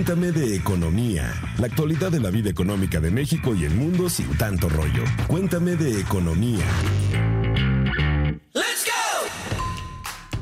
Cuéntame de economía, la actualidad de la vida económica de México y el mundo sin tanto rollo. Cuéntame de economía.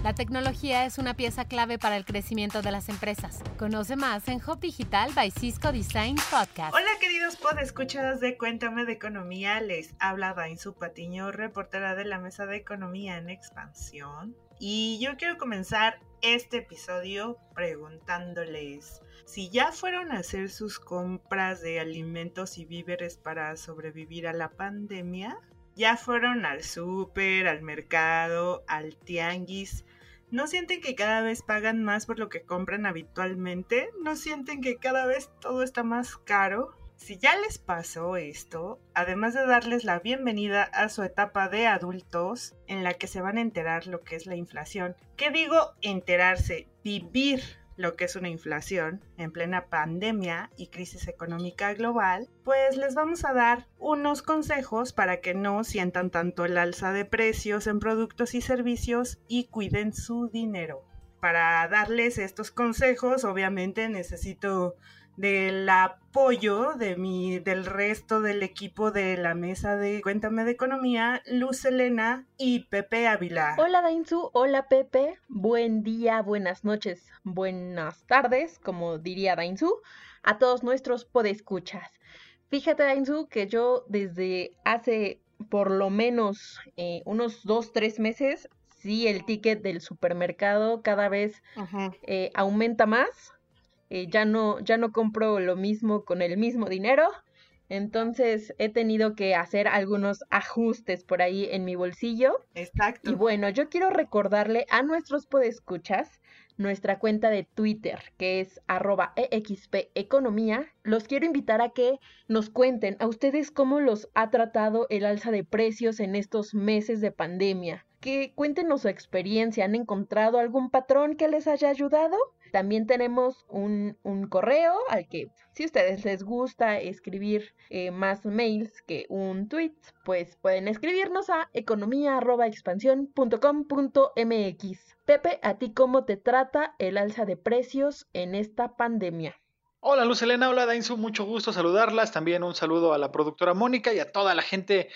La tecnología es una pieza clave para el crecimiento de las empresas. Conoce más en Hub Digital by Cisco Design Podcast. Hola queridos podescuchados de Cuéntame de Economía, les habla Dainzu Patiño, reportera de la Mesa de Economía en Expansión. Y yo quiero comenzar este episodio preguntándoles si ya fueron a hacer sus compras de alimentos y víveres para sobrevivir a la pandemia. Ya fueron al súper, al mercado, al tianguis ¿No sienten que cada vez pagan más por lo que compran habitualmente? ¿No sienten que cada vez todo está más caro? Si ya les pasó esto, además de darles la bienvenida a su etapa de adultos en la que se van a enterar lo que es la inflación, ¿qué digo enterarse? Vivir lo que es una inflación en plena pandemia y crisis económica global, pues les vamos a dar unos consejos para que no sientan tanto el alza de precios en productos y servicios y cuiden su dinero. Para darles estos consejos, obviamente necesito del apoyo de mi, del resto del equipo de la mesa de Cuéntame de Economía, Luz Elena y Pepe Ávila. Hola Dainzu, hola Pepe, buen día, buenas noches, buenas tardes, como diría Dainzu, a todos nuestros podescuchas. Fíjate Dainzu que yo desde hace por lo menos eh, unos dos, tres meses, sí, el ticket del supermercado cada vez eh, aumenta más eh, ya, no, ya no compro lo mismo con el mismo dinero. Entonces he tenido que hacer algunos ajustes por ahí en mi bolsillo. Exacto. Y bueno, yo quiero recordarle a nuestros podescuchas nuestra cuenta de Twitter, que es arroba economía. Los quiero invitar a que nos cuenten a ustedes cómo los ha tratado el alza de precios en estos meses de pandemia. Que cuéntenos su experiencia. ¿Han encontrado algún patrón que les haya ayudado? También tenemos un, correo al que si ustedes les gusta escribir eh, más mails que un tweet, pues pueden escribirnos a economía.expansión.com.mx. Pepe, ¿a ti cómo te trata el alza de precios en esta pandemia? Hola Luz Elena, hola Dainzu, mucho gusto saludarlas. También un saludo a la productora Mónica y a toda la gente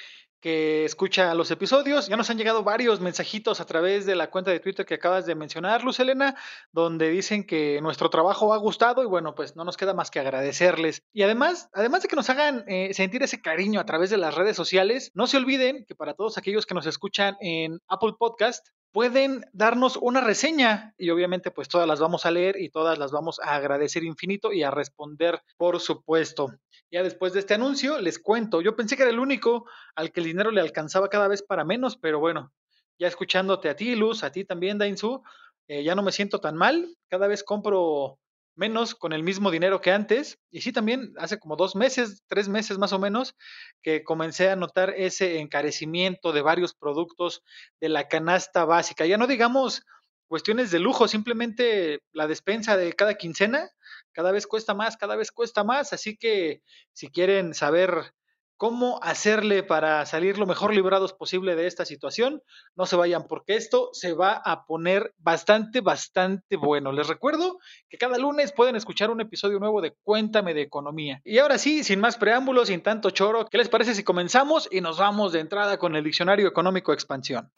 que escucha los episodios. Ya nos han llegado varios mensajitos a través de la cuenta de Twitter que acabas de mencionar, Luz Elena, donde dicen que nuestro trabajo ha gustado y bueno, pues no nos queda más que agradecerles. Y además, además de que nos hagan eh, sentir ese cariño a través de las redes sociales, no se olviden que para todos aquellos que nos escuchan en Apple Podcast, pueden darnos una reseña y obviamente pues todas las vamos a leer y todas las vamos a agradecer infinito y a responder por supuesto. Ya después de este anuncio les cuento, yo pensé que era el único al que el dinero le alcanzaba cada vez para menos, pero bueno, ya escuchándote a ti Luz, a ti también Dainzu, eh, ya no me siento tan mal, cada vez compro menos con el mismo dinero que antes. Y sí, también hace como dos meses, tres meses más o menos, que comencé a notar ese encarecimiento de varios productos de la canasta básica. Ya no digamos cuestiones de lujo, simplemente la despensa de cada quincena cada vez cuesta más, cada vez cuesta más. Así que si quieren saber cómo hacerle para salir lo mejor librados posible de esta situación. No se vayan porque esto se va a poner bastante, bastante bueno. Les recuerdo que cada lunes pueden escuchar un episodio nuevo de Cuéntame de Economía. Y ahora sí, sin más preámbulos, sin tanto choro, ¿qué les parece si comenzamos y nos vamos de entrada con el Diccionario Económico de Expansión?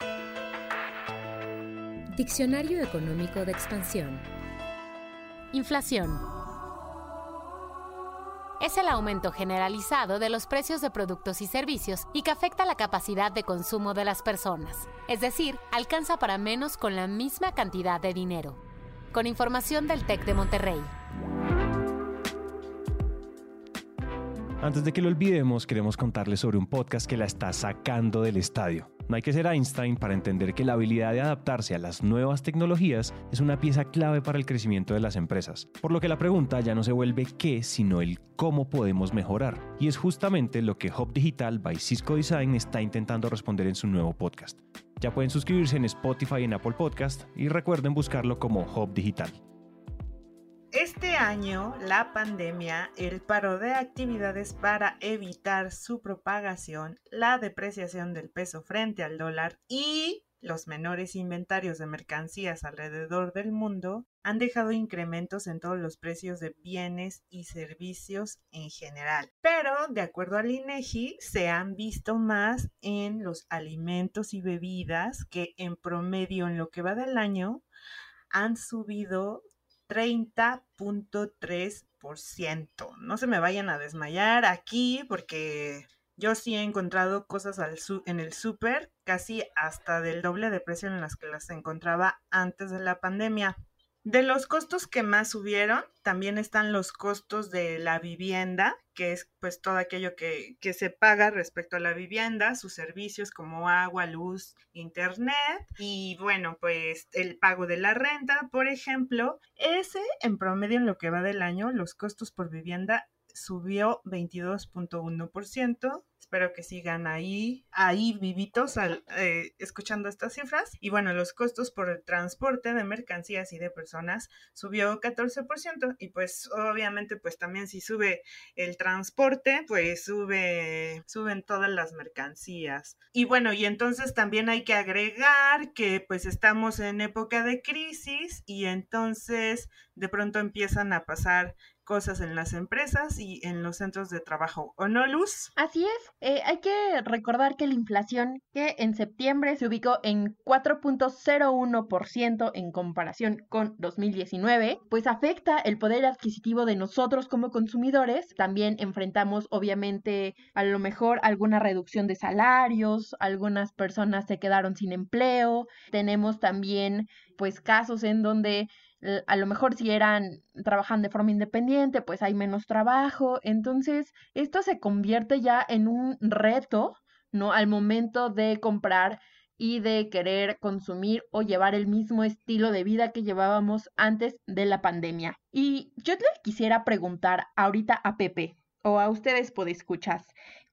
Diccionario Económico de Expansión. Inflación es el aumento generalizado de los precios de productos y servicios y que afecta la capacidad de consumo de las personas, es decir, alcanza para menos con la misma cantidad de dinero. Con información del TEC de Monterrey. Antes de que lo olvidemos, queremos contarles sobre un podcast que la está sacando del estadio. No hay que ser Einstein para entender que la habilidad de adaptarse a las nuevas tecnologías es una pieza clave para el crecimiento de las empresas, por lo que la pregunta ya no se vuelve qué, sino el cómo podemos mejorar. Y es justamente lo que Hub Digital by Cisco Design está intentando responder en su nuevo podcast. Ya pueden suscribirse en Spotify y en Apple Podcast y recuerden buscarlo como Hub Digital. Este año, la pandemia, el paro de actividades para evitar su propagación, la depreciación del peso frente al dólar y los menores inventarios de mercancías alrededor del mundo han dejado incrementos en todos los precios de bienes y servicios en general. Pero, de acuerdo al INEGI, se han visto más en los alimentos y bebidas que en promedio en lo que va del año han subido 30.3%. No se me vayan a desmayar aquí porque yo sí he encontrado cosas en el súper casi hasta del doble de precio en las que las encontraba antes de la pandemia. De los costos que más subieron, también están los costos de la vivienda, que es pues todo aquello que, que, se paga respecto a la vivienda, sus servicios como agua, luz, internet y bueno, pues el pago de la renta, por ejemplo, ese en promedio en lo que va del año, los costos por vivienda subió 22.1%. Espero que sigan ahí, ahí vivitos eh, escuchando estas cifras. Y bueno, los costos por el transporte de mercancías y de personas subió 14%. Y pues obviamente pues también si sube el transporte, pues sube, suben todas las mercancías. Y bueno, y entonces también hay que agregar que pues estamos en época de crisis y entonces de pronto empiezan a pasar cosas en las empresas y en los centros de trabajo, ¿o no, Luz? Así es. Eh, hay que recordar que la inflación, que en septiembre se ubicó en 4.01% en comparación con 2019, pues afecta el poder adquisitivo de nosotros como consumidores. También enfrentamos, obviamente, a lo mejor alguna reducción de salarios, algunas personas se quedaron sin empleo. Tenemos también, pues, casos en donde a lo mejor si eran trabajan de forma independiente, pues hay menos trabajo. Entonces, esto se convierte ya en un reto, ¿no? Al momento de comprar y de querer consumir o llevar el mismo estilo de vida que llevábamos antes de la pandemia. Y yo le quisiera preguntar ahorita a Pepe o a ustedes escuchas,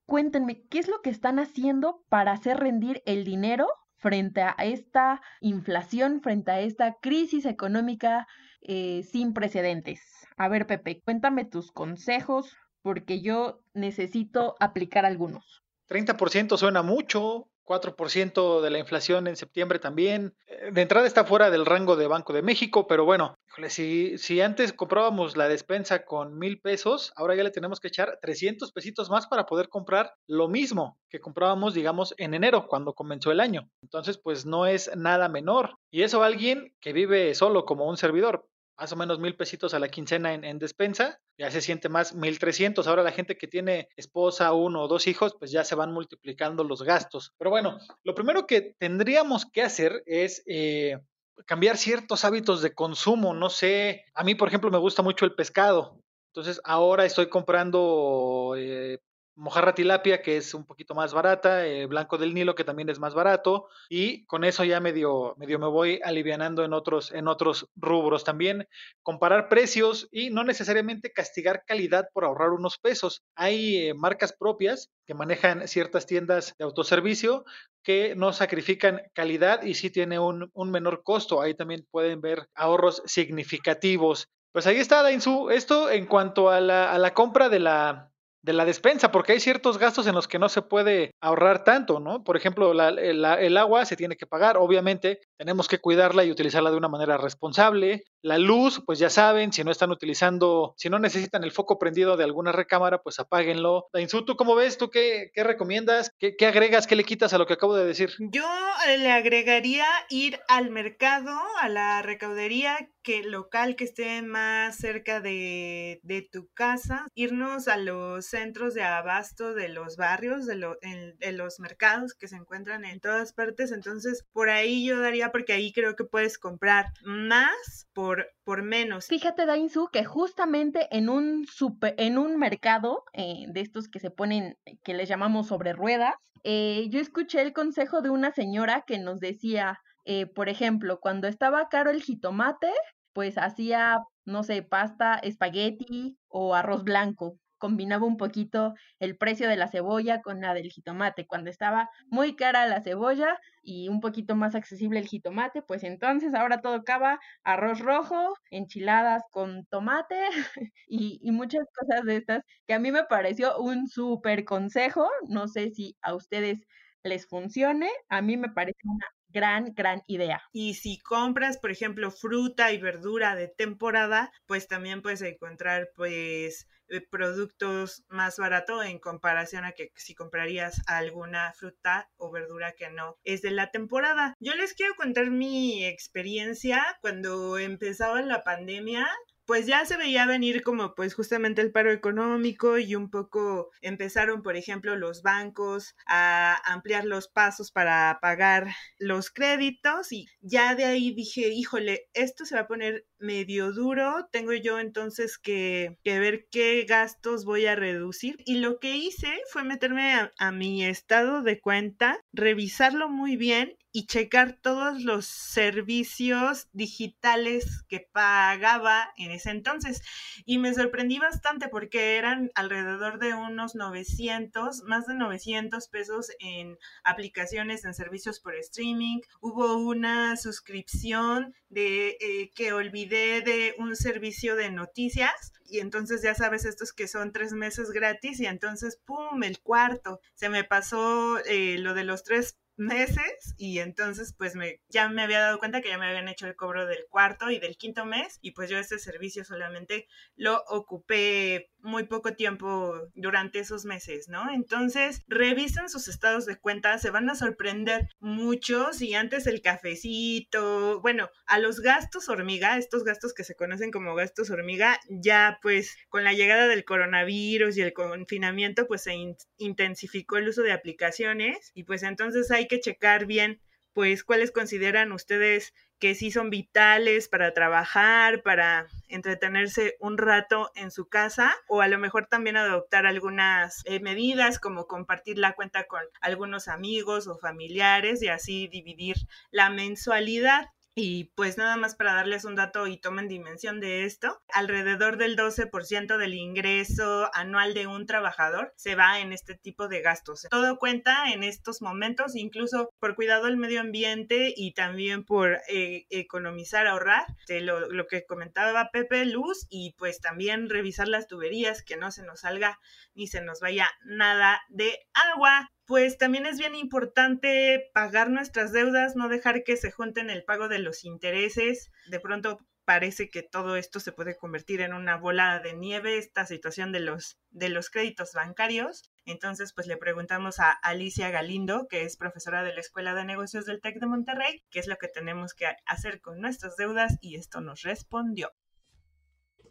cuéntenme, ¿qué es lo que están haciendo para hacer rendir el dinero frente a esta inflación, frente a esta crisis económica eh, sin precedentes. A ver, Pepe, cuéntame tus consejos porque yo necesito aplicar algunos. 30% suena mucho, 4% de la inflación en septiembre también. Eh, de entrada está fuera del rango de Banco de México, pero bueno, si, si antes comprábamos la despensa con mil pesos, ahora ya le tenemos que echar 300 pesitos más para poder comprar lo mismo que comprábamos, digamos, en enero, cuando comenzó el año. Entonces, pues no es nada menor. Y eso alguien que vive solo como un servidor más o menos mil pesitos a la quincena en, despensa, ya se siente más mil trescientos. Ahora la gente que tiene esposa, uno o dos hijos, pues ya se van multiplicando los gastos. Pero bueno, lo primero que tendríamos que hacer es eh, cambiar ciertos hábitos de consumo. No sé, a mí por ejemplo me gusta mucho el pescado. Entonces ahora estoy comprando eh, mojarra tilapia, que es un poquito más barata, eh, blanco del Nilo, que también es más barato, y con eso ya medio, medio me voy alivianando en otros, en otros rubros. También comparar precios y no necesariamente castigar calidad por ahorrar unos pesos. Hay eh, marcas propias que manejan ciertas tiendas de autoservicio que no sacrifican calidad y sí tiene un, un menor costo. Ahí también pueden ver ahorros significativos. Pues ahí está, Dainzu. Esto en cuanto a la, a la compra de la, de la despensa, porque hay ciertos gastos en los que no se puede ahorrar tanto, ¿no? Por ejemplo, el agua se tiene que pagar, obviamente tenemos que cuidarla y utilizarla de una manera responsable. La luz, pues ya saben, si no están utilizando, si no necesitan el foco prendido de alguna recámara, pues apáguenlo. ¿tú cómo ves? ¿Tú qué, qué recomiendas? ¿Qué, ¿Qué, agregas? ¿Qué le quitas a lo que acabo de decir? Yo eh, le agregaría ir al mercado, a la recaudería que local que esté más cerca de, de tu casa, irnos a los centros de abasto de los barrios, de, los mercados que se encuentran en todas partes. Entonces, por ahí yo daría, porque ahí creo que puedes comprar más por, por menos. Fíjate, Dainzu, que justamente en un, super, en un mercado eh, de estos que se ponen, que les llamamos sobre ruedas, eh, yo escuché el consejo de una señora que nos decía, eh, por ejemplo, cuando estaba caro el jitomate, pues hacía, no sé, pasta, espagueti o arroz blanco combinaba un poquito el precio de la cebolla con la del jitomate. Cuando estaba muy cara la cebolla y un poquito más accesible el jitomate, pues entonces ahora todo acaba arroz rojo, enchiladas con tomate y, y muchas cosas de estas que a mí me pareció un súper consejo. No sé si a ustedes les funcione. A mí me parece una gran, gran idea. Y si compras, por ejemplo, fruta y verdura de temporada, pues también puedes encontrar pues eh, productos más barato en comparación a que si comprarías alguna fruta o verdura que no es de la temporada. Yo les quiero contar mi experiencia cuando empezaba la pandemia pues ya se veía venir como pues justamente el paro económico y un poco empezaron, por ejemplo, los bancos a ampliar los pasos para pagar los créditos y ya de ahí dije, híjole, esto se va a poner medio duro, tengo yo entonces que, ver qué gastos voy a reducir y lo que hice fue meterme a mi estado de cuenta, revisarlo muy bien y checar todos los servicios digitales que pagaba en ese entonces. Y me sorprendí bastante porque eran alrededor de unos 900, más de 900 pesos en aplicaciones, en servicios por streaming. Hubo una suscripción de eh, que olvidé de un servicio de noticias y entonces ya sabes estos que son tres meses gratis y entonces pum el cuarto. Se me pasó eh, lo de los tres meses y entonces pues me, ya me había dado cuenta que ya me habían hecho el cobro del cuarto y del quinto mes y pues yo ese servicio solamente lo ocupé muy poco tiempo durante esos meses, ¿no? Entonces revisen sus estados de cuenta, se van a sorprender mucho si antes el cafecito, bueno, a los gastos hormiga, estos gastos que se conocen como gastos hormiga, ya pues con la llegada del coronavirus y el confinamiento pues se intensificó el uso de aplicaciones y pues entonces hay que checar bien, pues, cuáles consideran ustedes que sí son vitales para trabajar, para entretenerse un rato en su casa o a lo mejor también adoptar algunas eh, medidas como compartir la cuenta con algunos amigos o familiares y así dividir la mensualidad. Y pues nada más para darles un dato y tomen dimensión de esto, alrededor del 12% del ingreso anual de un trabajador se va en este tipo de gastos. Todo cuenta en estos momentos, incluso por cuidado del medio ambiente y también por eh, economizar, ahorrar, lo, lo que comentaba Pepe, luz y pues también revisar las tuberías, que no se nos salga ni se nos vaya nada de agua pues también es bien importante pagar nuestras deudas, no dejar que se junten el pago de los intereses. De pronto parece que todo esto se puede convertir en una bola de nieve, esta situación de los, de los créditos bancarios. Entonces, pues le preguntamos a Alicia Galindo, que es profesora de la Escuela de Negocios del TEC de Monterrey, qué es lo que tenemos que hacer con nuestras deudas y esto nos respondió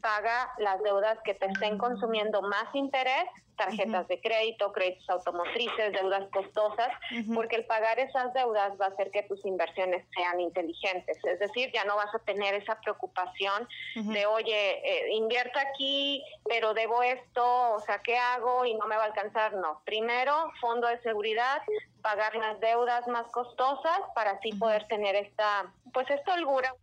paga las deudas que te estén consumiendo más interés, tarjetas de crédito, créditos automotrices, deudas costosas, porque el pagar esas deudas va a hacer que tus inversiones sean inteligentes. Es decir, ya no vas a tener esa preocupación de, oye, eh, invierto aquí, pero debo esto, o sea, ¿qué hago? Y no me va a alcanzar. No. Primero, fondo de seguridad, pagar las deudas más costosas para así poder tener esta, pues esta holgura.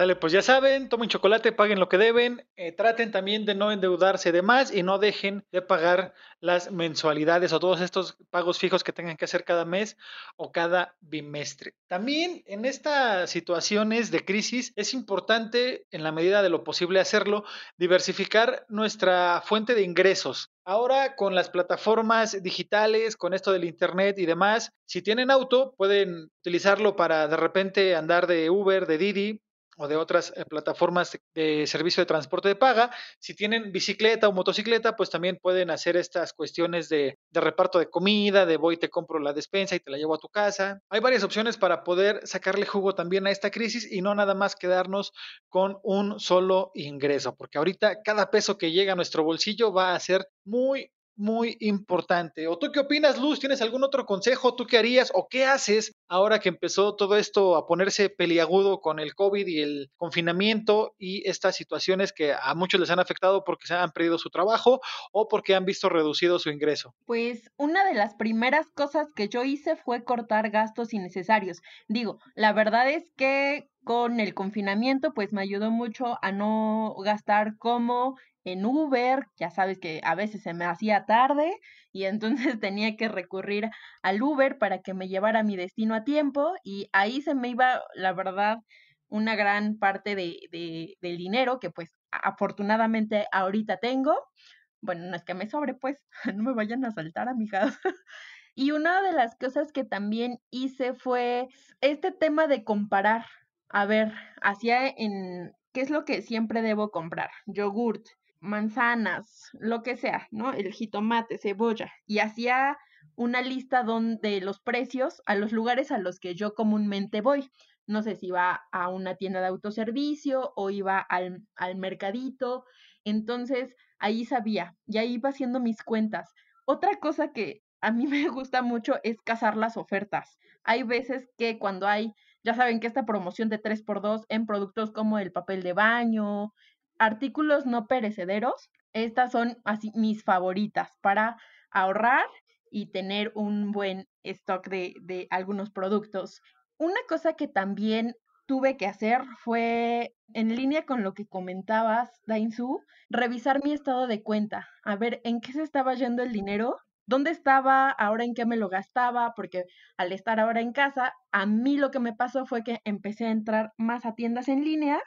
Sale, pues ya saben, tomen chocolate, paguen lo que deben, eh, traten también de no endeudarse de más y no dejen de pagar las mensualidades o todos estos pagos fijos que tengan que hacer cada mes o cada bimestre. También en estas situaciones de crisis es importante, en la medida de lo posible hacerlo, diversificar nuestra fuente de ingresos. Ahora con las plataformas digitales, con esto del Internet y demás, si tienen auto, pueden utilizarlo para de repente andar de Uber, de Didi, o de otras eh, plataformas de servicio de transporte de paga. Si tienen bicicleta o motocicleta, pues también pueden hacer estas cuestiones de, reparto de comida, de voy, te compro la despensa y te la llevo a tu casa. Hay varias opciones para poder sacarle jugo también a esta crisis y no nada más quedarnos con un solo ingreso, porque ahorita cada peso que llega a nuestro bolsillo va a ser muy, muy importante. ¿O tú qué opinas, Luz? ¿Tienes algún otro consejo? ¿Tú qué harías o qué haces ahora que empezó todo esto a ponerse peliagudo con el COVID y el confinamiento y estas situaciones que a muchos les han afectado porque se han perdido su trabajo o porque han visto reducido su ingreso? Pues una de las primeras cosas que yo hice fue cortar gastos innecesarios. Digo, la verdad es que con el confinamiento, pues me ayudó mucho a no gastar como en Uber, ya sabes que a veces se me hacía tarde y entonces tenía que recurrir al Uber para que me llevara a mi destino a tiempo y ahí se me iba, la verdad, una gran parte de, de, del dinero que pues afortunadamente ahorita tengo. Bueno, no es que me sobre, pues no me vayan a saltar, amigas. Y una de las cosas que también hice fue este tema de comparar. A ver, hacía en qué es lo que siempre debo comprar. Yogurt, manzanas, lo que sea, ¿no? El jitomate, cebolla. Y hacía una lista donde los precios a los lugares a los que yo comúnmente voy. No sé si iba a una tienda de autoservicio o iba al, al mercadito. Entonces, ahí sabía, y ahí iba haciendo mis cuentas. Otra cosa que a mí me gusta mucho es cazar las ofertas. Hay veces que cuando hay, ya saben que esta promoción de 3x2 en productos como el papel de baño, artículos no perecederos, estas son así mis favoritas para ahorrar y tener un buen stock de, de algunos productos. Una cosa que también tuve que hacer fue, en línea con lo que comentabas, Dainzu, revisar mi estado de cuenta, a ver en qué se estaba yendo el dinero, dónde estaba, ahora en qué me lo gastaba, porque al estar ahora en casa, a mí lo que me pasó fue que empecé a entrar más a tiendas en línea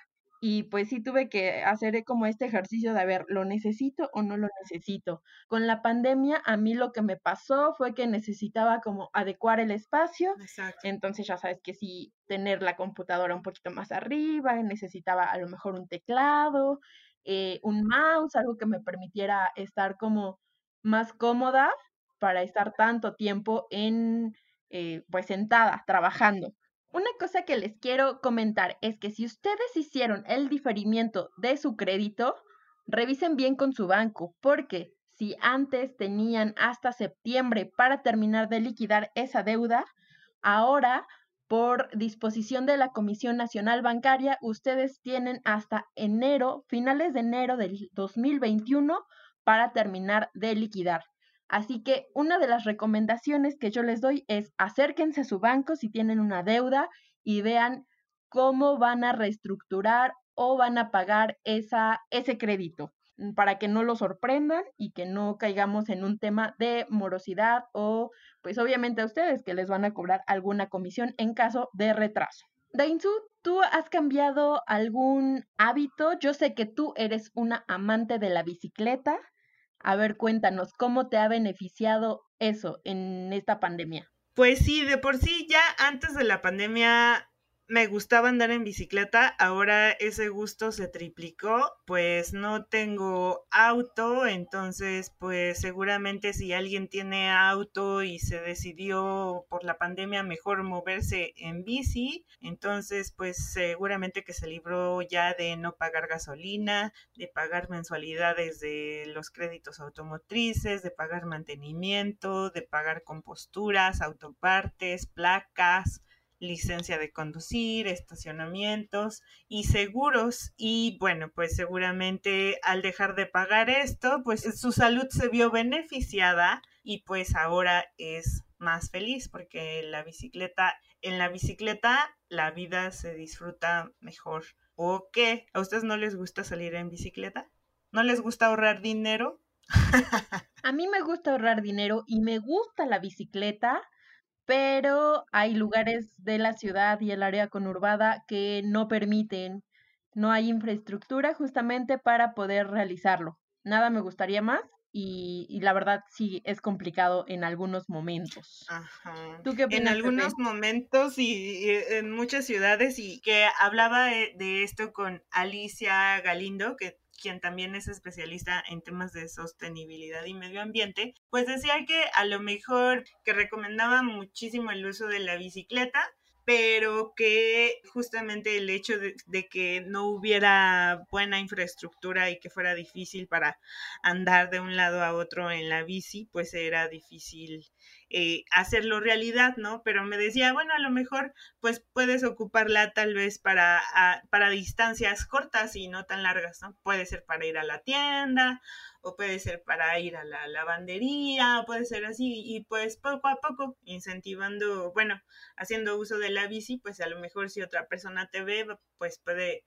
y pues sí tuve que hacer como este ejercicio de a ver, ¿lo necesito o no lo necesito? Con la pandemia a mí lo que me pasó fue que necesitaba como adecuar el espacio, entonces ya sabes que sí, tener la computadora un poquito más arriba, necesitaba a lo mejor un teclado, eh, un mouse, algo que me permitiera estar como más cómoda para estar tanto tiempo en, eh, pues sentada, trabajando. Una cosa que les quiero comentar es que si ustedes hicieron el diferimiento de su crédito, revisen bien con su banco, porque si antes tenían hasta septiembre para terminar de liquidar esa deuda, ahora por disposición de la Comisión Nacional Bancaria, ustedes tienen hasta enero, finales de enero del 2021 para terminar de liquidar. Así que una de las recomendaciones que yo les doy es acérquense a su banco si tienen una deuda y vean cómo van a reestructurar o van a pagar esa, ese crédito mm, para que no lo sorprendan y que no caigamos en un tema de morosidad o pues obviamente a ustedes que les van a cobrar alguna comisión en caso de retraso. Dainzu, ¿tú has cambiado algún hábito? Yo sé que tú eres una amante de la bicicleta. A ver, cuéntanos, ¿cómo te ha beneficiado eso en esta pandemia? Pues sí, de por sí ya antes de la pandemia me gustaba andar en bicicleta, ahora ese gusto se triplicó, pues no tengo auto, entonces pues seguramente si alguien tiene auto y se decidió por la pandemia mejor moverse en bici, entonces pues seguramente que se libró ya de no pagar gasolina, de pagar mensualidades de los créditos automotrices, de pagar mantenimiento, de pagar composturas, autopartes, placas, licencia de conducir, estacionamientos y seguros. Y bueno, pues seguramente al dejar de pagar esto, pues su salud se vio beneficiada y pues ahora es más feliz porque la bicicleta, en la bicicleta la vida se disfruta mejor. ¿O qué? ¿A ustedes no les gusta salir en bicicleta? ¿No les gusta ahorrar dinero? A mí me gusta ahorrar dinero y me gusta la bicicleta, pero hay lugares de la ciudad y el área conurbada que no permiten, no hay infraestructura justamente para poder realizarlo. Nada me gustaría más y, la verdad sí es complicado en algunos momentos. Ajá. ¿Tú qué opinas, en algunos momentos y, en muchas ciudades y que hablaba de esto con Alicia Galindo, que quien también es especialista en temas de sostenibilidad y medio ambiente, pues decía que a lo mejor que recomendaba muchísimo el uso de la bicicleta, pero que justamente el hecho de, que no hubiera buena infraestructura y que fuera difícil para andar de un lado a otro en la bici, pues era difícil eh, hacerlo realidad, ¿no? Pero me decía, bueno, a lo mejor pues puedes ocuparla tal vez para, para distancias cortas y no tan largas, ¿no? Puede ser para ir a la tienda o puede ser para ir a la lavandería, puede ser así, y pues poco a poco, incentivando, bueno, haciendo uso de la bici, pues a lo mejor si otra persona te ve, pues puede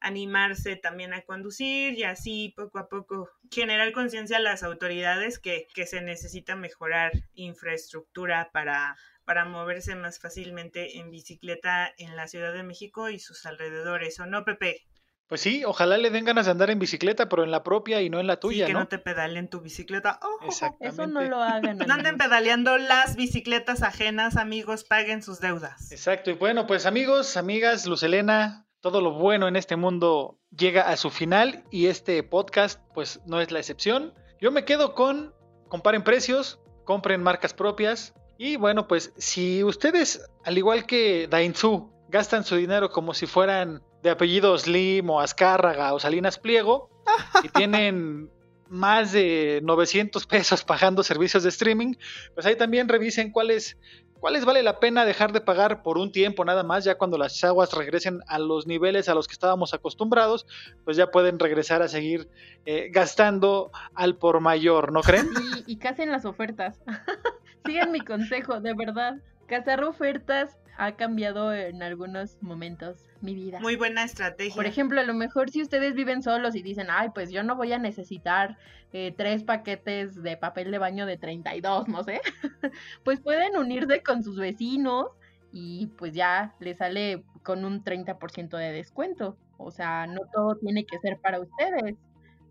animarse también a conducir y así poco a poco generar conciencia a las autoridades que, que se necesita mejorar infraestructura para, para moverse más fácilmente en bicicleta en la Ciudad de México y sus alrededores, ¿o no, Pepe? Pues sí, ojalá le den ganas de andar en bicicleta, pero en la propia y no en la tuya, sí, que ¿no? te pedalen tu bicicleta. Oh, Eso no lo hagan. no anden pedaleando las bicicletas ajenas, amigos, paguen sus deudas. Exacto, y bueno, pues amigos, amigas, Lucelena, todo lo bueno en este mundo llega a su final y este podcast pues no es la excepción. Yo me quedo con comparen precios, compren marcas propias y bueno, pues si ustedes, al igual que Dainzú, gastan su dinero como si fueran de apellido Slim o Azcárraga o Salinas Pliego y tienen más de 900 pesos pagando servicios de streaming, pues ahí también revisen cuáles cuáles vale la pena dejar de pagar por un tiempo nada más, ya cuando las aguas regresen a los niveles a los que estábamos acostumbrados, pues ya pueden regresar a seguir eh, gastando al por mayor, ¿no creen? Y, y casen las ofertas. Sigan mi consejo, de verdad. Cazar ofertas ha cambiado en algunos momentos mi vida. Muy buena estrategia. Por ejemplo, a lo mejor si ustedes viven solos y dicen, ay, pues yo no voy a necesitar eh, tres paquetes de papel de baño de 32, no sé, pues pueden unirse con sus vecinos y pues ya les sale con un 30% de descuento. O sea, no todo tiene que ser para ustedes.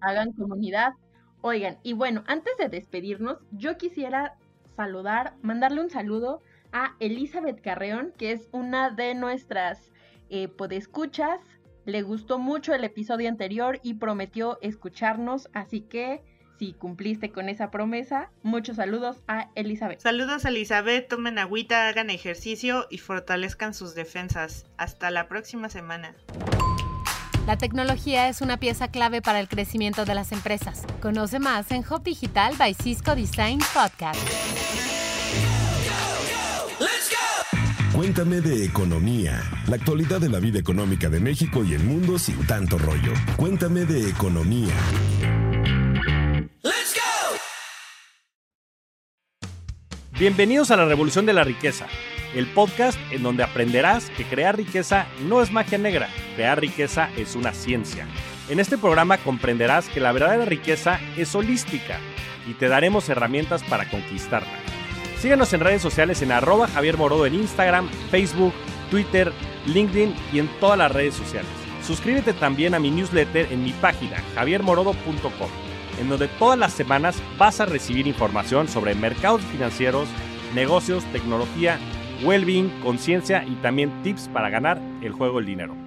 Hagan comunidad. Oigan, y bueno, antes de despedirnos, yo quisiera saludar, mandarle un saludo a Elizabeth Carreón, que es una de nuestras eh, podescuchas. Le gustó mucho el episodio anterior y prometió escucharnos, así que si cumpliste con esa promesa, muchos saludos a Elizabeth. Saludos a Elizabeth, tomen agüita, hagan ejercicio y fortalezcan sus defensas. Hasta la próxima semana. La tecnología es una pieza clave para el crecimiento de las empresas. Conoce más en Hub Digital by Cisco Design Podcast. Cuéntame de economía, la actualidad de la vida económica de México y el mundo sin tanto rollo. Cuéntame de economía. Bienvenidos a la Revolución de la Riqueza, el podcast en donde aprenderás que crear riqueza no es magia negra, crear riqueza es una ciencia. En este programa comprenderás que la verdadera riqueza es holística y te daremos herramientas para conquistarla. Síguenos en redes sociales en arroba Javier Morodo en Instagram, Facebook, Twitter, LinkedIn y en todas las redes sociales. Suscríbete también a mi newsletter en mi página javiermorodo.com, en donde todas las semanas vas a recibir información sobre mercados financieros, negocios, tecnología, well-being, conciencia y también tips para ganar el juego del dinero.